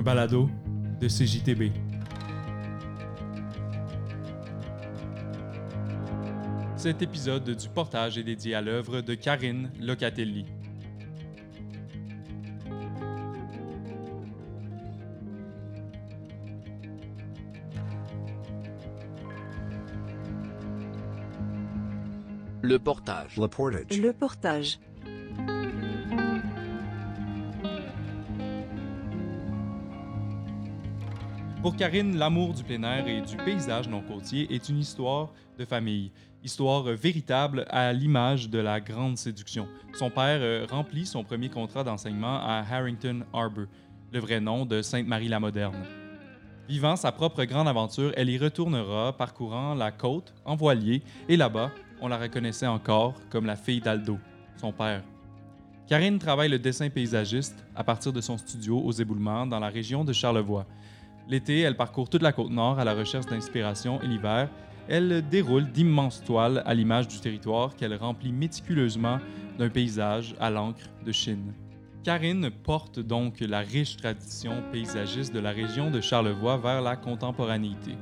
un balado de CJTB. Cet épisode du portage est dédié à l'œuvre de Karine Locatelli. Le portage. Le portage. Le portage. Pour Karine, l'amour du plein air et du paysage non côtier est une histoire de famille, histoire véritable à l'image de la grande séduction. Son père euh, remplit son premier contrat d'enseignement à Harrington Harbour, le vrai nom de Sainte-Marie-la-Moderne. Vivant sa propre grande aventure, elle y retournera parcourant la côte en voilier et là-bas, on la reconnaissait encore comme la fille d'Aldo, son père. Karine travaille le dessin paysagiste à partir de son studio aux éboulements dans la région de Charlevoix. L'été, elle parcourt toute la côte nord à la recherche d'inspiration et l'hiver, elle déroule d'immenses toiles à l'image du territoire qu'elle remplit méticuleusement d'un paysage à l'encre de Chine. Karine porte donc la riche tradition paysagiste de la région de Charlevoix vers la contemporanéité.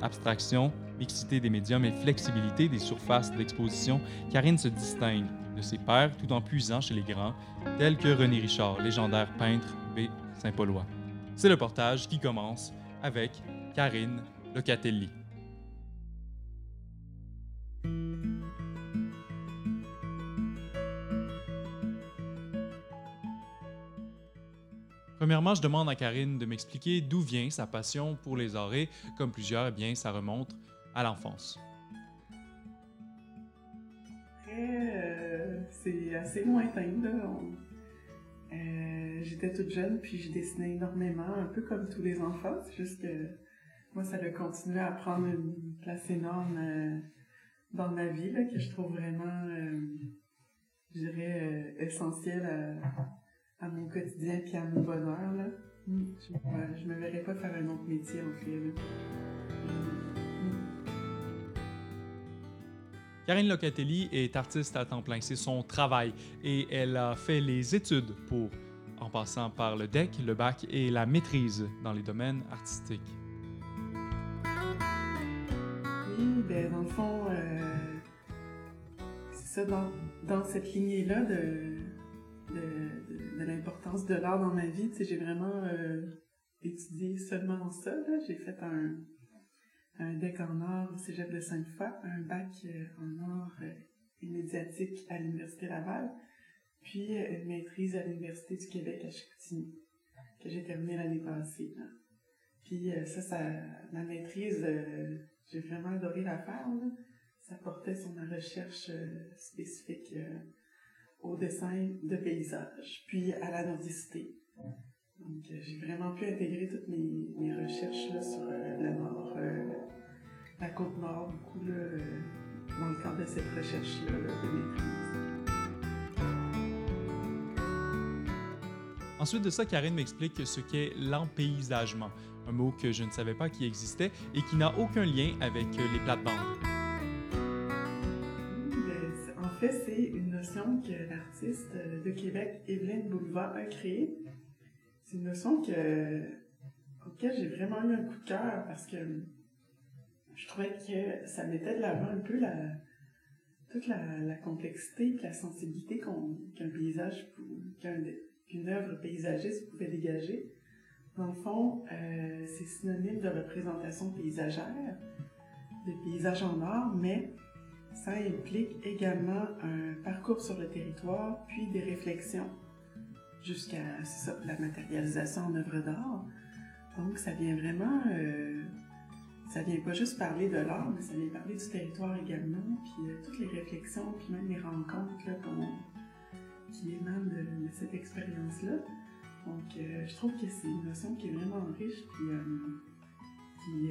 Abstraction, mixité des médiums et flexibilité des surfaces d'exposition, Karine se distingue de ses pairs tout en puisant chez les grands, tels que René Richard, légendaire peintre B. Saint-Paulois. C'est le portage qui commence avec Karine Locatelli. Premièrement, je demande à Karine de m'expliquer d'où vient sa passion pour les arts et, comme plusieurs, eh bien, ça remonte à l'enfance. Euh, c'est assez lointain, là. Euh, J'étais toute jeune, puis je dessinais énormément, un peu comme tous les enfants. C'est juste que moi, ça a continué à prendre une place énorme euh, dans ma vie, là, que je trouve vraiment, euh, je dirais, essentielle à, à mon quotidien puis à mon bonheur, là. Mm. Je, je me verrais pas faire un autre métier, en fait, là. Karine Locatelli est artiste à temps plein, c'est son travail et elle a fait les études pour, en passant par le DEC, le bac et la maîtrise dans les domaines artistiques. Oui, ben dans le fond, euh, c'est ça, dans, dans cette lignée-là de, de, l'importance de l'art dans ma vie, j'ai vraiment euh, étudié seulement ça. J'ai fait un, un DEC en art au Cégep de Sainte-Foy, un bac euh, en art euh, et médiatique à l'Université Laval, puis euh, une maîtrise à l'Université du Québec à Chicoutimi, que j'ai terminée l'année passée. Puis euh, ça, ça, la maîtrise, euh, j'ai vraiment adoré la faire. Ça portait sur ma recherche euh, spécifique euh, au dessin de paysage, puis à la nordicité. Donc euh, j'ai vraiment pu intégrer toutes mes, mes recherches là, sur euh, le nord, euh, la côte nord, beaucoup là, euh, dans le cadre de cette recherche-là là, de maîtrise. Ensuite de ça, Karine m'explique ce qu'est l'empaysagement, un mot que je ne savais pas qui existait et qui n'a aucun lien avec les plates-bandes. Ben, En fait, c'est une notion que l'artiste euh, de Québec, Evelyne Boulevard, a créée. C'est une notion que, auquel j'ai vraiment eu un coup de cœur parce que je trouvais que ça mettait de l'avant un peu toute la, complexité et la sensibilité qu'un paysage, qu'une œuvre paysagiste pouvait dégager. Dans le fond, euh, c'est synonyme de représentation paysagère, de paysage en art, mais ça implique également un parcours sur le territoire, puis des réflexions jusqu'à la matérialisation en œuvre d'art. Donc, ça vient vraiment, euh, ça vient pas juste parler de l'art, mais ça vient parler du territoire également, puis euh, toutes les réflexions, puis même les rencontres là, qui émanent de, cette expérience-là. Donc, euh, je trouve que c'est une notion qui est vraiment riche, puis qui,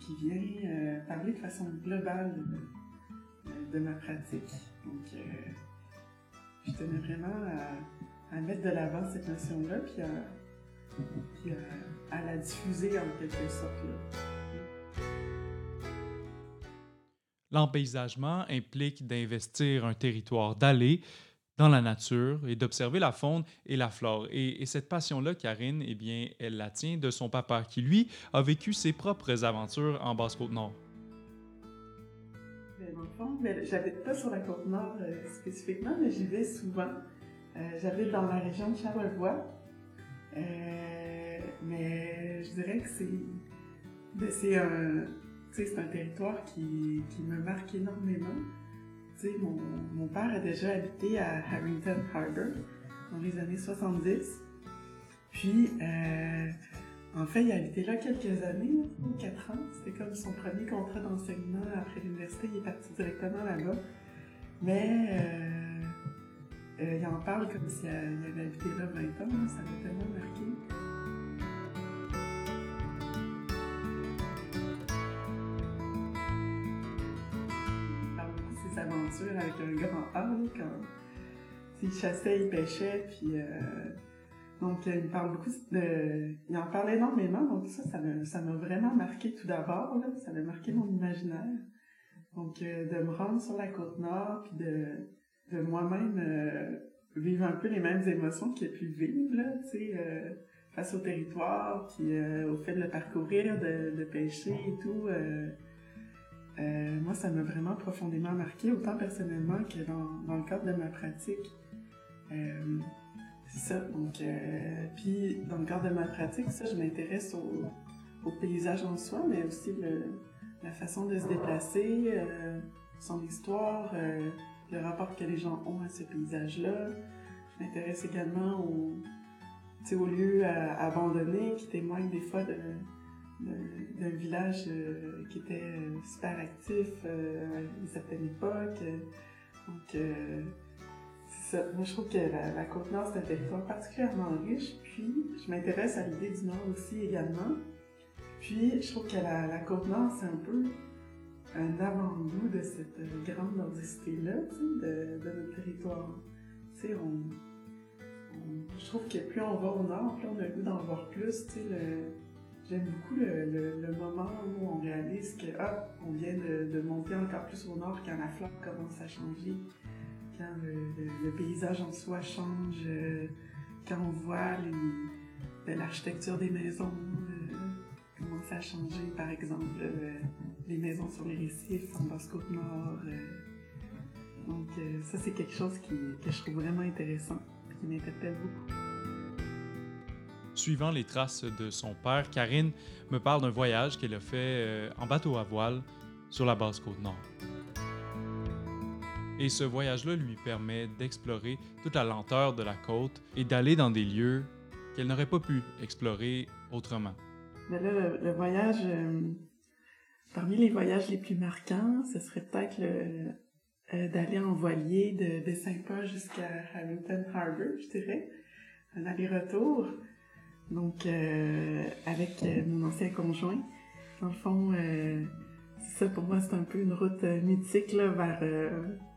qui vient parler de façon globale de, de- ma pratique. Donc, je tenais vraiment à, à mettre de l'avant cette notion-là, puis, à, puis à, à la diffuser en quelque sorte. Là. L'empaysagement implique d'investir un territoire, d'aller dans la nature et d'observer la faune et la flore. Et, cette passion-là, Karine, eh bien, elle la tient de son papa, qui lui a vécu ses propres aventures en Basse-Côte-Nord. Ben, dans le fond, ben, j'habite pas sur la Côte-Nord euh, spécifiquement, mais j'y vais souvent. Euh, j'habite dans la région de Charlevoix. Euh, mais je dirais que c'est ben, c'est un, un territoire qui, me marque énormément mon, mon, père a déjà habité à Harrington Harbour dans les années 70. Puis, euh, en fait, il a habité là quelques années, ou quatre ans. C'était comme son premier contrat d'enseignement après l'université. Il est parti directement là-bas. Mais il en parle comme s'il avait habité là 20 ans. Ça m'a tellement marqué. avec un grand A, quand il chassait, il pêchait, puis euh, donc il me parle beaucoup de, il en parle énormément, donc ça, ça m'a vraiment marqué tout d'abord, ça m'a marqué mon imaginaire. Donc euh, de me rendre sur la côte nord, puis de, de moi-même euh, vivre un peu les mêmes émotions qu'il a pu vivre, là, tu sais, face au territoire, puis au fait de le parcourir, de, pêcher et tout. Euh, moi, ça m'a vraiment profondément marqué, autant personnellement que dans, dans le cadre de ma pratique. Euh, c'est ça. Donc, euh, puis dans le cadre de ma pratique, ça, je m'intéresse au, au, paysage en soi, mais aussi la façon de se déplacer, euh, son histoire, euh, le rapport que les gens ont à ce paysage-là. Je m'intéresse également aux, aux lieux abandonnés qui témoignent des fois d'un village euh, qui était euh, super actif euh, à une certaine époque. Donc, ça. Moi, je trouve que la, la Côte-Nord, un territoire particulièrement riche. Puis, je m'intéresse à l'idée du Nord aussi également. Puis, je trouve que la, la Côte-Nord, c'est un peu un avant-goût de cette grande nordicité-là, de, de, notre territoire. On, je trouve que plus on va au nord, plus on a le goût d'en voir plus. Le, J'aime beaucoup le, moment où on réalise que, hop, on vient de, monter encore plus au nord quand la flore commence à changer, quand le, paysage en soi change, euh, quand on voit l'architecture des maisons euh, commencer à changer, par exemple, euh, les maisons sur les récifs en Basse-Côte-Nord. donc, ça, c'est quelque chose qui, que je trouve vraiment intéressant, qui m'interpelle beaucoup. Suivant les traces de son père, Karine me parle d'un voyage qu'elle a fait euh, en bateau à voile sur la basse côte nord. Et ce voyage-là lui permet d'explorer toute la lenteur de la côte et d'aller dans des lieux qu'elle n'aurait pas pu explorer autrement. Mais là, le, voyage, euh, parmi les voyages les plus marquants, ce serait peut-être euh, d'aller en voilier de, de Saint-Paul jusqu'à Hamilton Harbour, je dirais. Un aller-retour. Donc, euh, avec euh, mon ancien conjoint, dans le fond, ça pour moi, c'est un peu une route mythique là, vers,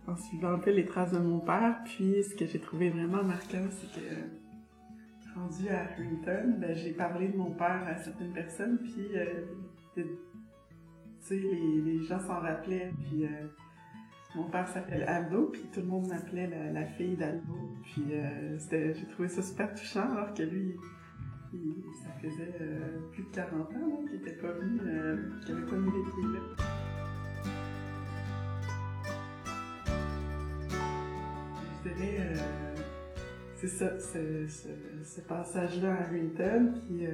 en suivant un peu les traces de mon père. Puis, ce que j'ai trouvé vraiment marquant, c'est que rendu à Harrington, ben, j'ai parlé de mon père à certaines personnes, puis sais, les, les, gens s'en rappelaient, puis mon père s'appelle Aldo, puis tout le monde m'appelait la, la, fille d'Aldo, puis j'ai trouvé ça super touchant, alors que lui, ça faisait euh, plus de 40 ans qu'il n'était pas venu, euh, qu'il n'avait pas mis les pieds là. Je dirais, euh, c'est ça, ce, passage-là à Harrington, qui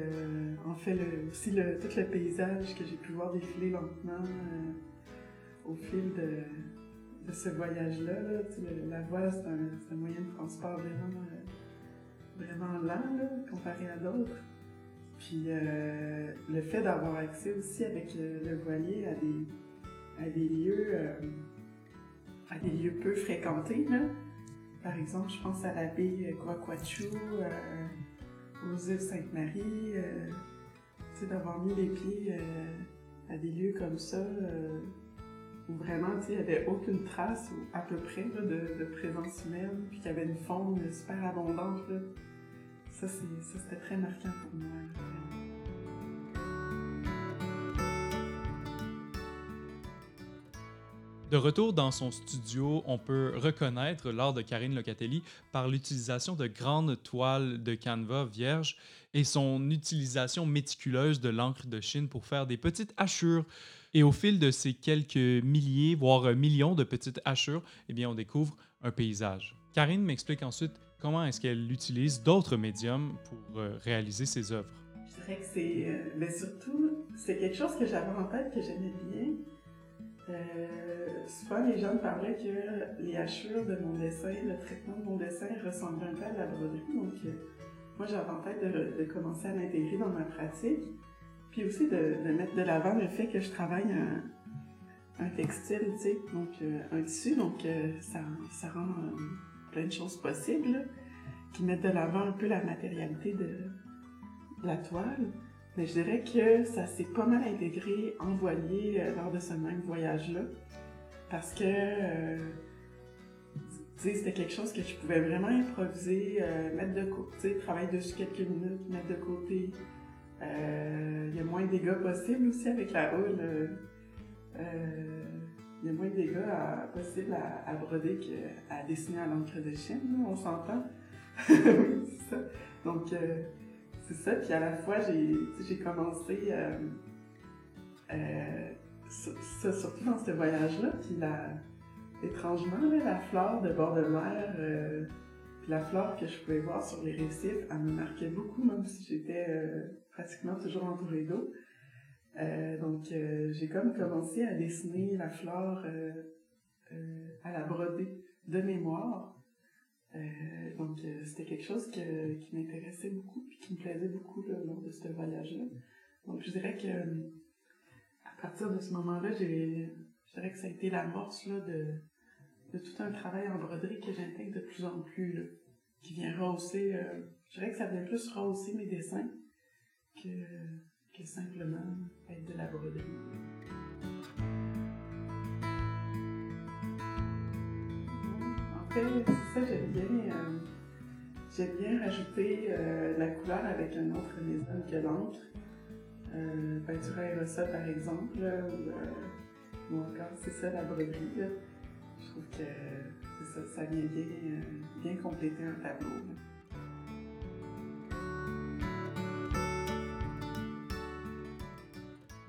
en fait aussi le, tout le paysage que j'ai pu voir défiler lentement au fil de, ce voyage-là. la voie, c'est un, moyen de transport vraiment vraiment lent comparé à d'autres. Puis euh, le fait d'avoir accès aussi avec le, voilier à des, à des lieux euh, à des lieux peu fréquentés. Là. Par exemple, je pense à la baie Guaquachu, euh, aux îles Sainte-Marie, d'avoir mis les pieds à des lieux comme ça où vraiment il n'y avait aucune trace, ou à peu près, de, présence humaine, puis qu'il y avait une faune super abondante. Ça, c'était très marquant pour moi. De retour dans son studio, on peut reconnaître l'art de Karine Locatelli par l'utilisation de grandes toiles de canevas vierges et son utilisation méticuleuse de l'encre de Chine pour faire des petites hachures. Et au fil de ces quelques milliers, voire millions de petites hachures, eh bien, on découvre un paysage. Karine m'explique ensuite comment est-ce qu'elle utilise d'autres médiums pour euh, réaliser ses œuvres. Je dirais que c'est, euh, mais surtout, c'est quelque chose que j'avais en tête que j'aimais bien euh, souvent, les gens me parlaient que les hachures de mon dessin, le traitement de mon dessin ressemblait un peu à la broderie. Donc, euh, moi, j'avais en tête de, commencer à l'intégrer dans ma pratique. Puis aussi de, mettre de l'avant le fait que je travaille un, textile, donc euh, un tissu. Donc, ça, ça rend plein de choses possibles qui mettent de l'avant un peu la matérialité de la toile. Mais je dirais que ça s'est pas mal intégré en voilier euh, lors de ce même voyage-là. Parce que, euh, c'était quelque chose que je pouvais vraiment improviser, euh, mettre de côté, travailler dessus quelques minutes, mettre de côté. Il y a moins de dégâts possibles aussi avec la houle. Il y a moins de dégâts possibles à, broder qu'à dessiner à l'encre de Chine, on s'entend. Donc, c'est ça. Puis à la fois, j'ai commencé, euh, euh, surtout dans ce voyage-là, puis étrangement, la flore de bord de mer, euh, puis la flore que je pouvais voir sur les récifs, elle me marquait beaucoup, même si j'étais pratiquement toujours entourée d'eau. donc, j'ai comme commencé à dessiner la flore à la brodée de mémoire. Euh, donc, euh, c'était quelque chose qui m'intéressait beaucoup et qui me plaisait beaucoup lors de ce voyage-là. Donc, je dirais que à partir de ce moment-là, je dirais que ça a été l'amorce de, de tout un travail en broderie que j'intègre de plus en plus, qui vient rehausser, euh, je dirais que ça vient plus rehausser mes dessins que, que simplement être de la broderie. ça, j'aime bien, euh, j'aime bien rajouter euh, la couleur avec un autre médium que l'encre. Euh, peinture aérosol, par exemple, ou, encore, c'est ça, la broderie. Je trouve que ça, vient bien, bien compléter un tableau.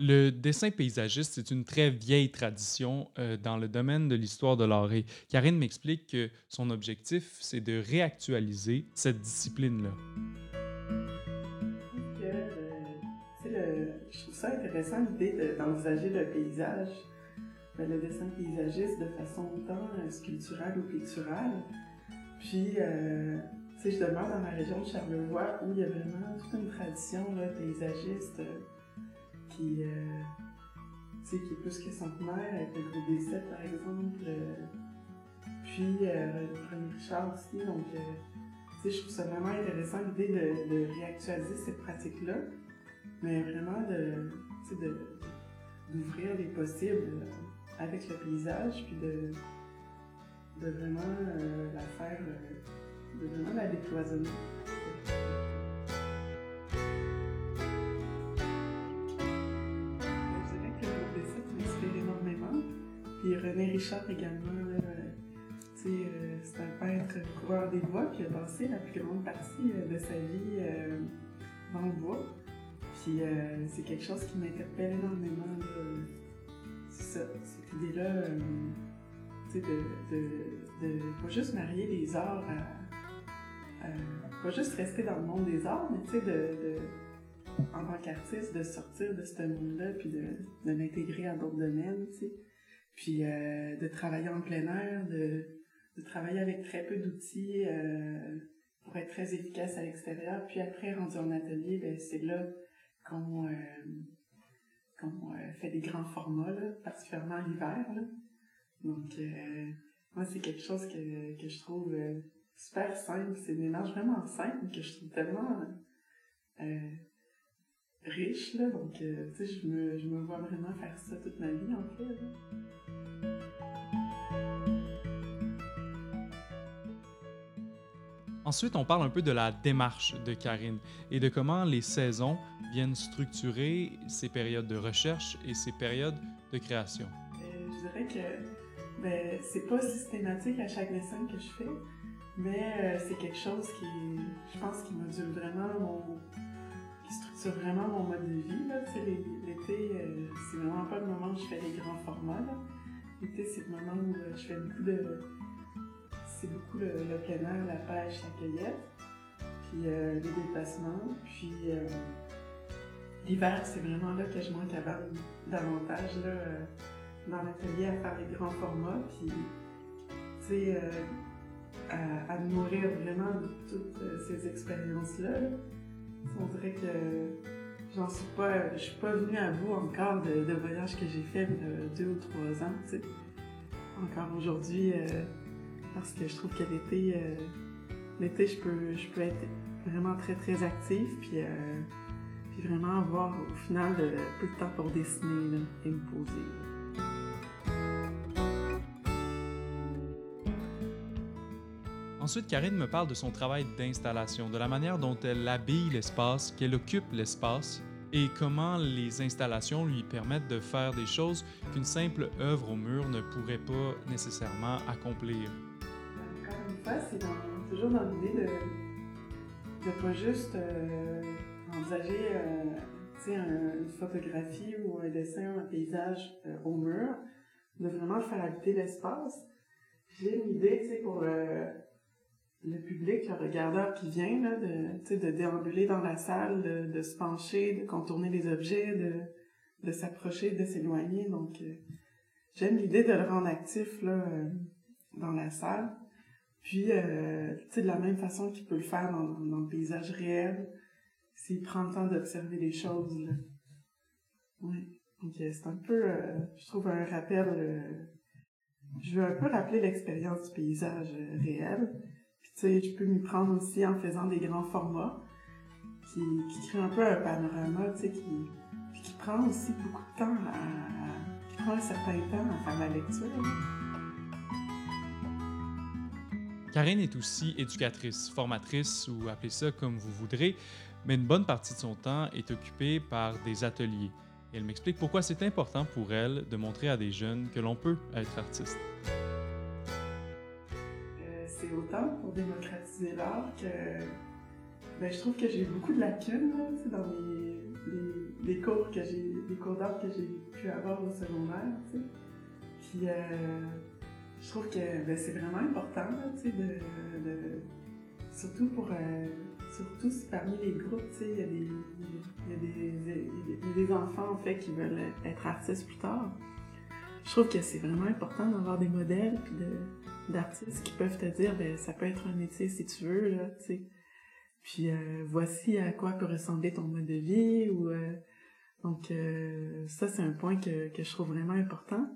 Le dessin paysagiste, c'est une très vieille tradition euh, dans le domaine de l'histoire de l'art. Karine m'explique que son objectif, c'est de réactualiser cette discipline-là. Je trouve ça intéressant l'idée d'envisager le paysage, ben, le dessin paysagiste de façon autant euh, sculpturale ou picturale. Puis, je demeure dans la région de Charlevoix où il y a vraiment toute une tradition paysagiste qui, euh, qui est plus que centenaire, avec le groupe des sept par exemple. Euh, puis euh, René Richard aussi. Donc, je trouve ça vraiment intéressant l'idée de, réactualiser cette pratique-là, mais vraiment de, d'ouvrir les possibles avec le paysage, puis de, de vraiment la faire, de vraiment la décloisonner. Puis René Richard également, euh, c'est un peintre coureur des bois qui a passé la plus grande partie euh, de sa vie euh, dans le bois. Puis c'est quelque chose qui m'interpelle énormément. C'est ça, cette idée-là, de, de, de, pas juste marier les arts à, pas juste rester dans le monde des arts, mais tu sais, de, en tant qu'artiste, de sortir de ce monde-là, puis de, de l'intégrer à d'autres domaines, tu sais. Puis euh, de travailler en plein air, de, de travailler avec très peu d'outils euh, pour être très efficace à l'extérieur. Puis après, rendu en atelier, ben, c'est là qu'on euh, qu'on fait des grands formats, là, particulièrement l'hiver. Donc, moi, c'est quelque chose que, que je trouve super simple. C'est une démarche vraiment simple que je trouve tellement riche. Là. Donc, tu sais, je me, je me vois vraiment faire ça toute ma vie, en fait. Ensuite, on parle un peu de la démarche de Karine et de comment les saisons viennent structurer ces périodes de recherche et ces périodes de création. Euh, je dirais que Ben, c'est pas systématique à chaque dessin que je fais, mais euh, c'est quelque chose qui, je pense, qui module vraiment mon, qui structure vraiment mon mode de vie. L'été, euh, c'est vraiment pas le moment où je fais les grands formats. L'été, c'est le moment où je fais beaucoup de, c'est beaucoup le, plein air, la pêche, la cueillette, puis les déplacements, puis l'hiver, c'est vraiment là que je manque davantage là, dans l'atelier à faire les grands formats, puis tu sais à, nourrir vraiment de toutes euh, ces expériences-là. On dirait que j'en suis pas, suis pas venue à bout encore de, voyages que j'ai fait de deux ou trois ans. Encore aujourd'hui, euh, parce que je trouve que l'été, euh, l'été, je peux, je peux être vraiment très très active, puis, puis vraiment avoir au final peu de temps pour dessiner et me poser. Ensuite, Karine me parle de son travail d'installation, de la manière dont elle habille l'espace, qu'elle occupe l'espace et comment les installations lui permettent de faire des choses qu'une simple œuvre au mur ne pourrait pas nécessairement accomplir. Encore une fois, c'est toujours dans l'idée de ne pas juste euh, envisager euh, une photographie ou un dessin, un paysage euh, au mur, de vraiment faire habiter l'espace. J'ai une idée pour le public, le regardeur qui vient, là, de, de déambuler dans la salle, de, se pencher, de contourner les objets, de, de s'approcher, de s'éloigner. Donc, euh, j'aime l'idée de le rendre actif là, dans la salle. Puis, de la même façon qu'il peut le faire dans, dans le paysage réel, s'il prend le temps d'observer les choses. Là. Oui. Donc, c'est un peu, je trouve, un rappel. je veux un peu rappeler l'expérience du paysage réel je peux m'y prendre aussi en faisant des grands formats qui, qui créent un peu un panorama, qui, qui prend aussi beaucoup de temps à, qui prend un certain temps à faire la lecture. Karine est aussi éducatrice, formatrice ou appelez ça comme vous voudrez, mais une bonne partie de son temps est occupée par des ateliers. elle m'explique pourquoi c'est important pour elle de montrer à des jeunes que l'on peut être artiste autant pour démocratiser l'art que ben, je trouve que j'ai beaucoup de lacunes dans les, cours que j'ai les cours d'art que j'ai pu avoir au secondaire. Puis euh, je trouve que ben, c'est vraiment important de, de, surtout pour euh, surtout si parmi les groupes, il y, a des, y, a des, enfants en fait qui veulent être artistes plus tard. Je trouve que c'est vraiment important d'avoir des modèles d'artistes qui peuvent te dire, ben, ça peut être un métier si tu veux, là, tu sais. Puis euh, voici à quoi peut ressembler ton mode de vie. Ou, euh, donc euh, ça, c'est un point que, que je trouve vraiment important.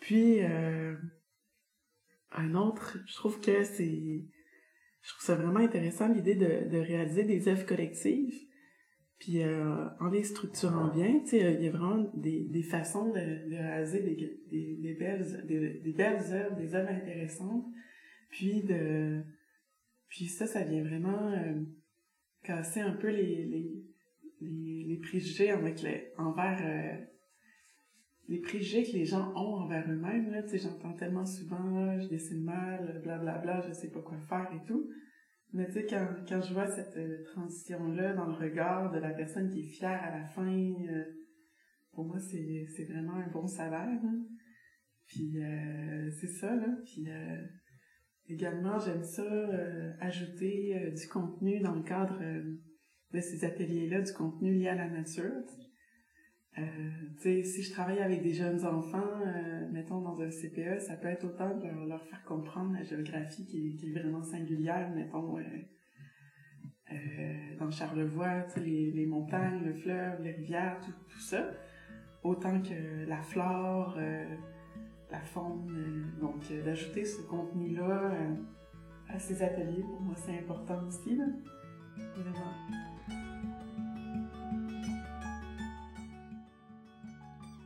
Puis un autre, je trouve que c'est... Je trouve ça vraiment intéressant l'idée de, de réaliser des œuvres collectives puis euh, en les structurant bien, tu sais, il y a vraiment des, des façons de, de réaliser des, des, belles, des, des, belles œuvres, des œuvres intéressantes. Puis de, puis ça, ça vient vraiment euh, casser un peu les, les, les, préjugés envers euh, les préjugés que les gens ont envers eux-mêmes. J'entends tellement souvent, je dessine mal, blablabla, bla, bla, je sais pas quoi faire et tout. Mais tu sais, quand, quand je vois cette euh, transition-là dans le regard de la personne qui est fière à la fin, euh, pour moi, c'est, c'est vraiment un bon salaire. Hein. Puis euh, c'est ça, là. Puis également, j'aime ça, ajouter du contenu dans le cadre de ces ateliers-là, du contenu lié à la nature. Euh, si je travaille avec des jeunes enfants, euh, mettons dans un CPE, ça peut être autant de leur, faire comprendre la géographie qui est, vraiment singulière, mettons euh, dans Charlevoix, les, les, montagnes, le fleuve, les rivières, tout, ça, autant que la flore, la faune. donc d'ajouter ce contenu-là à ces ateliers, pour moi c'est important aussi.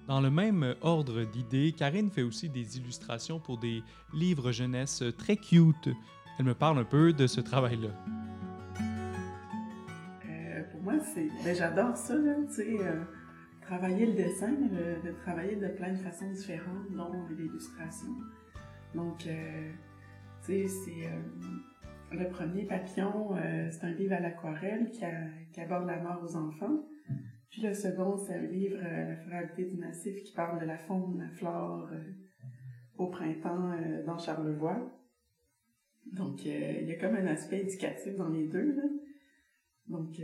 Dans le même ordre d'idées, Karine fait aussi des illustrations pour des livres jeunesse très cute. Elle me parle un peu de ce travail-là. Euh, pour moi, c'est, ben, j'adore ça, là, tu sais, euh, travailler le dessin, de travailler de plein de façons différentes, dont l'illustration. Donc, euh, c'est le premier papillon, c'est un livre à l'aquarelle qui, aborde la mort aux enfants. Puis le second, c'est un livre, La fragilité du massif, qui parle de la faune, la flore au printemps dans Charlevoix. Donc, il y a comme un aspect éducatif dans les deux. Là. Donc,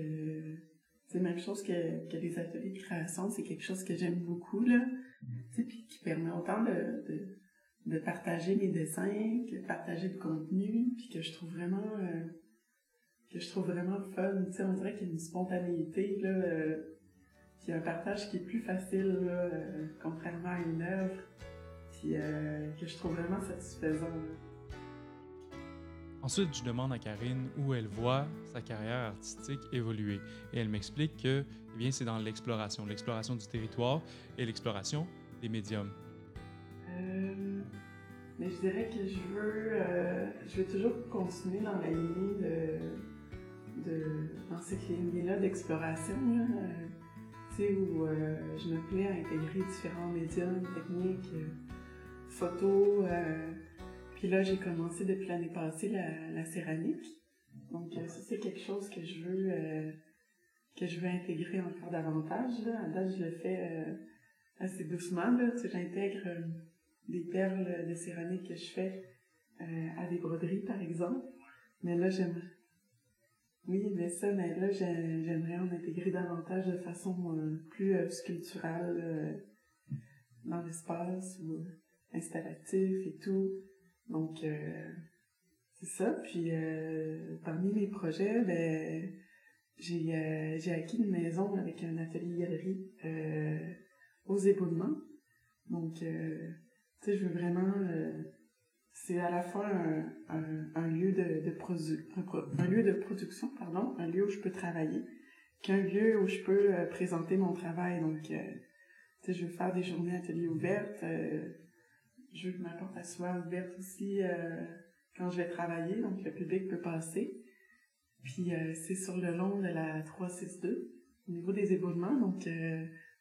c'est la même chose que, que, les ateliers de création, c'est quelque chose que j'aime beaucoup, là. Puis qui permet autant de, de partager mes dessins, que de partager le contenu, puis que je trouve vraiment euh, que je trouve vraiment fun. Tu sais, on dirait qu'il y a une spontanéité là, euh, puis un partage qui est plus facile là, euh, contrairement à une œuvre, puis que je trouve vraiment satisfaisant. Ensuite, je demande à Karine où elle voit sa carrière artistique évoluer. Et elle m'explique que eh bien, c'est dans l'exploration, l'exploration du territoire et l'exploration des médiums. Mais je dirais que je veux, euh, je veux toujours continuer dans la lignée de, de dans cette lignée-là d'exploration, euh, où euh, je me plais à intégrer différents médiums, techniques, photos. puis là, j'ai commencé depuis l'année passée la, céramique. Donc ça, c'est quelque chose que je veux que je veux intégrer encore davantage. Là. À date, je le fais assez doucement. Là. Tu j'intègre des perles de céramique que je fais euh, à des broderies, par exemple. Mais là, j'aimerais. Oui, mais ça, mais là, j'aimerais en intégrer davantage de façon euh, plus euh, sculpturale dans l'espace ou installatif et tout. Donc, c'est ça. Puis, parmi mes projets, ben, j'ai acquis une maison avec un atelier-galerie aux éboulements. Donc, sais, je veux vraiment. Euh, c'est à la fois un, lieu de, de un, lieu de production, pardon, un lieu où je peux travailler, qu'un lieu où je peux euh, présenter mon travail. Donc, euh, tu sais, je veux faire des journées ateliers ouvertes. je veux que ma porte soit ouverte aussi quand je vais travailler, donc le public peut passer. Puis c'est sur le long de la 362, au niveau des éboulements, donc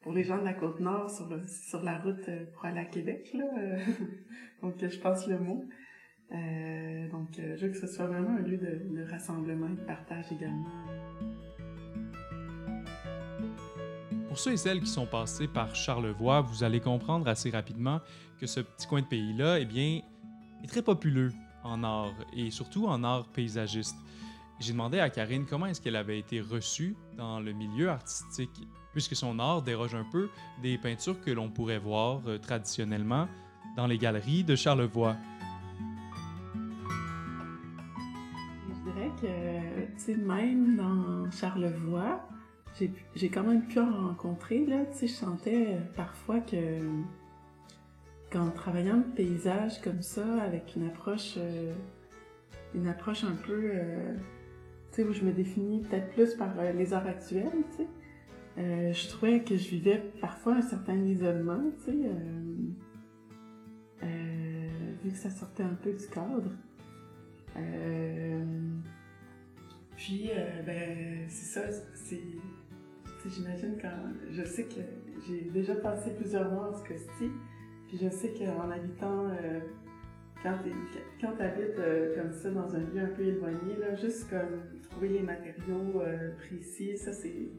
pour les gens de la côte nord sur, sur la route euh, pour aller à Québec. Là. Euh, donc, je passe le mot. Euh, donc, je veux que ce soit vraiment un lieu de, rassemblement et de partage également. Pour ceux et celles qui sont passés par Charlevoix, vous allez comprendre assez rapidement que ce petit coin de pays-là eh bien, est très populeux en art et surtout en art paysagiste. J'ai demandé à Karine comment est-ce qu'elle avait été reçue dans le milieu artistique puisque son art déroge un peu des peintures que l'on pourrait voir euh, traditionnellement dans les galeries de Charlevoix. Je dirais que, même dans Charlevoix, j'ai quand même pu en rencontrer, là, je sentais parfois que qu'en travaillant le paysage comme ça, avec une approche, euh, une approche un peu, euh, tu sais, où je me définis peut-être plus par les arts actuels, tu sais, euh, je trouvais que je vivais parfois un certain isolement, tu sais, euh, euh, vu que ça sortait un peu du cadre. puis, ben, c'est ça, c'est. J'imagine quand. Je sais que j'ai déjà passé plusieurs mois en cas-ci, puis je sais qu'en habitant. quand tu habites comme ça dans un lieu un peu éloigné, là, juste comme trouver les matériaux précis, ça c'est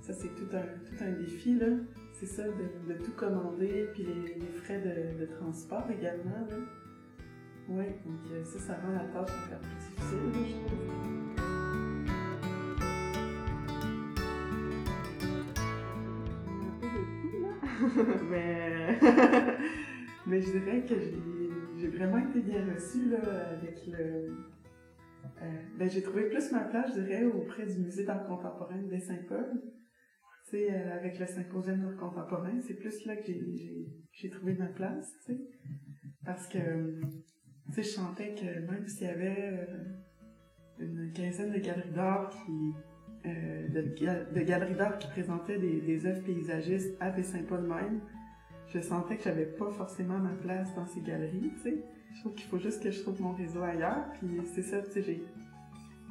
ça, c'est tout un, tout un défi, là. C'est ça, de, de, tout commander, puis les, les frais de, de, transport également, là. Oui, donc euh, ça, ça rend la tâche encore plus difficile, là, je trouve. mais, mais je dirais que j'ai vraiment été bien reçue là, avec le, euh, ben, j'ai trouvé plus ma place, je dirais, auprès du musée d'art contemporain de Saint-Paul. Euh, avec le symposium d'art contemporain, c'est plus là que j'ai trouvé ma place, tu sais. Parce que, tu sais, je sentais que même s'il y avait euh, une quinzaine de galeries d'art qui, de, galeries d'art qui présentaient des, des œuvres paysagistes à Saint-Paul même, je sentais que j'avais pas forcément ma place dans ces galeries, tu sais. Je trouve qu'il faut juste que je trouve mon réseau ailleurs. Puis c'est ça, tu sais, j'ai,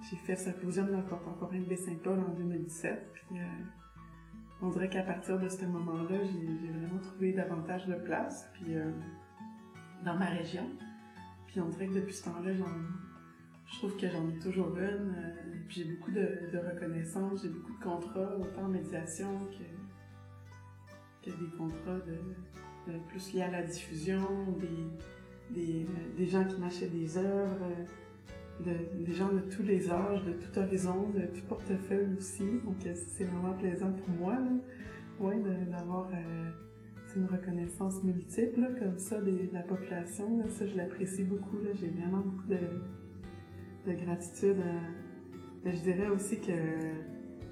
j'ai fait symposium dans le contemporain de Saint-Paul en 2017. Puis euh, on dirait qu'à partir de ce moment-là, j'ai, vraiment trouvé davantage de place. Puis euh, dans ma région. Puis on dirait que depuis ce temps-là, je trouve que j'en ai toujours une. puis j'ai beaucoup de, reconnaissance, j'ai beaucoup de contrats, autant en médiation que, que des contrats de, plus liés à la diffusion, des, des, gens qui m'achètent des œuvres, des gens de tous les âges, de tout horizon, de tout portefeuille aussi. Donc c'est vraiment plaisant pour moi ouais, d'avoir une reconnaissance multiple comme ça de la population. Ça, je l'apprécie beaucoup. J'ai vraiment beaucoup de, gratitude. Mais je dirais aussi que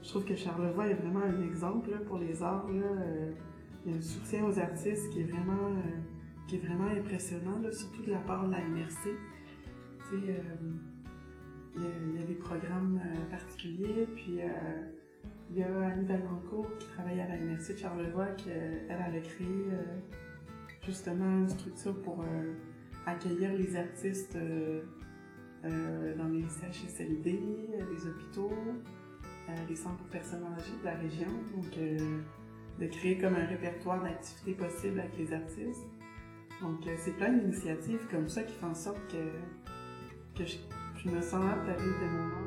je trouve que Charlevoix est vraiment un exemple pour les arts. Euh, il y a un soutien aux artistes qui est vraiment, euh, qui est vraiment impressionnant, surtout de la part de la MRC. Euh, des programmes particuliers, puis il y a Annie Valencourt qui travaille à la MRC de Charlevoix, qu'elle a créé euh, justement une structure pour euh, accueillir les artistes euh, dans les CHSLD, les hôpitaux, les centres pour personnes âgées de la région. Donc, de créer comme un répertoire d'activités possibles avec les artistes. Donc, c'est plein d'initiatives comme ça qui font en sorte que, je, me sens à vivre de mon